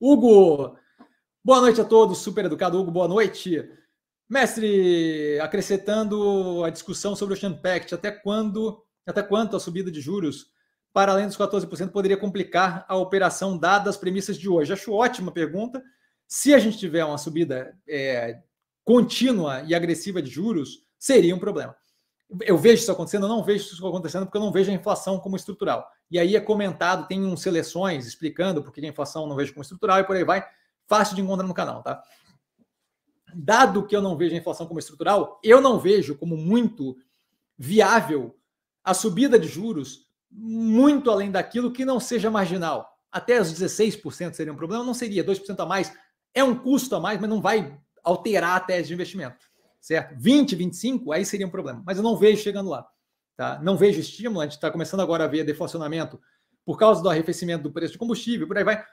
Hugo, boa noite a todos, super educado Hugo, boa noite. Mestre, acrescentando a discussão sobre o Ocean Pact, até quando, até quanto a subida de juros para além dos 14% poderia complicar a operação dadas as premissas de hoje? Acho ótima pergunta. Se a gente tiver uma subida é, contínua e agressiva de juros, seria um problema. Eu vejo isso acontecendo, eu não vejo isso acontecendo porque eu não vejo a inflação como estrutural. E aí é comentado, tem seleções explicando por que a inflação não vejo como estrutural e por aí vai. Fácil de encontrar no canal, tá? Dado que eu não vejo a inflação como estrutural, eu não vejo como muito viável a subida de juros muito além daquilo que não seja marginal. Até os 16% seria um problema, não seria 2% a mais. É um custo a mais, mas não vai alterar a tese de investimento, certo? 20, 25, aí seria um problema, mas eu não vejo chegando lá. Tá? Não vejo estímulo, a gente está começando agora a ver deflacionamento por causa do arrefecimento do preço de combustível, por aí vai.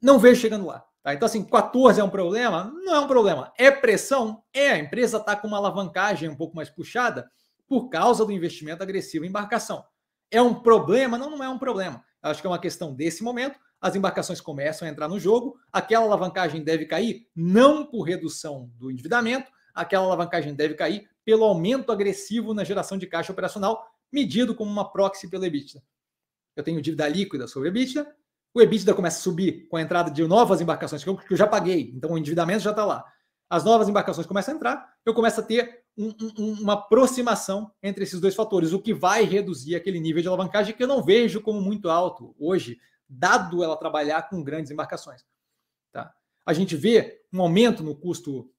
Não vejo chegando lá. Tá? Então, assim, 14 é um problema? Não é um problema. É pressão? É. A empresa está com uma alavancagem um pouco mais puxada por causa do investimento agressivo em embarcação. É um problema? Não, não é um problema. Acho que é uma questão desse momento. As embarcações começam a entrar no jogo. Aquela alavancagem deve cair não por redução do endividamento, aquela alavancagem deve cair pelo aumento agressivo na geração de caixa operacional, medido como uma proxy pelo EBITDA. Eu tenho dívida líquida sobre o EBITDA, o EBITDA começa a subir com a entrada de novas embarcações que eu, que eu já paguei, então o endividamento já está lá. As novas embarcações começam a entrar, eu começo a ter um, um, uma aproximação entre esses dois fatores, o que vai reduzir aquele nível de alavancagem que eu não vejo como muito alto hoje, dado ela trabalhar com grandes embarcações. Tá? A gente vê um aumento no custo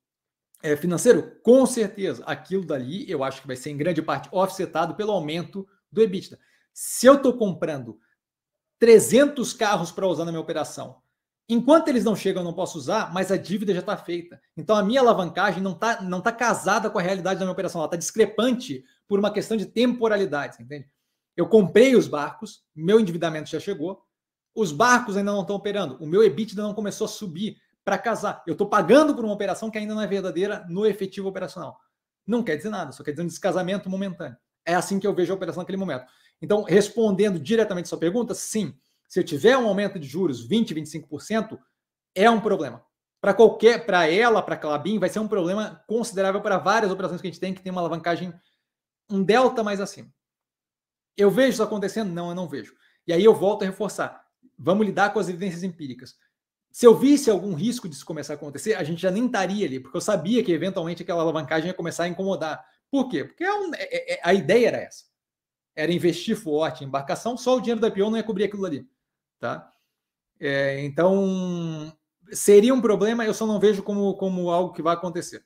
é, financeiro? Com certeza. Aquilo dali eu acho que vai ser em grande parte offsetado pelo aumento do EBITDA. Se eu estou comprando 300 carros para usar na minha operação. Enquanto eles não chegam, eu não posso usar, mas a dívida já está feita. Então a minha alavancagem não está não tá casada com a realidade da minha operação, ela está discrepante por uma questão de temporalidade, entende? Eu comprei os barcos, meu endividamento já chegou, os barcos ainda não estão operando, o meu EBITDA não começou a subir para casar. Eu estou pagando por uma operação que ainda não é verdadeira no efetivo operacional. Não quer dizer nada, só quer dizer um descasamento momentâneo. É assim que eu vejo a operação naquele momento. Então, respondendo diretamente sua pergunta, sim. Se eu tiver um aumento de juros 20, 25%, é um problema. Para qualquer, para ela, para a Clabin, vai ser um problema considerável para várias operações que a gente tem que tem uma alavancagem, um delta mais acima. Eu vejo isso acontecendo? Não, eu não vejo. E aí eu volto a reforçar. Vamos lidar com as evidências empíricas. Se eu visse algum risco disso começar a acontecer, a gente já nem estaria ali, porque eu sabia que eventualmente aquela alavancagem ia começar a incomodar. Por quê? Porque é um, é, é, a ideia era essa era investir forte em embarcação, só o dinheiro da IPO não ia cobrir aquilo ali. Tá? É, então, seria um problema, eu só não vejo como, como algo que vai acontecer.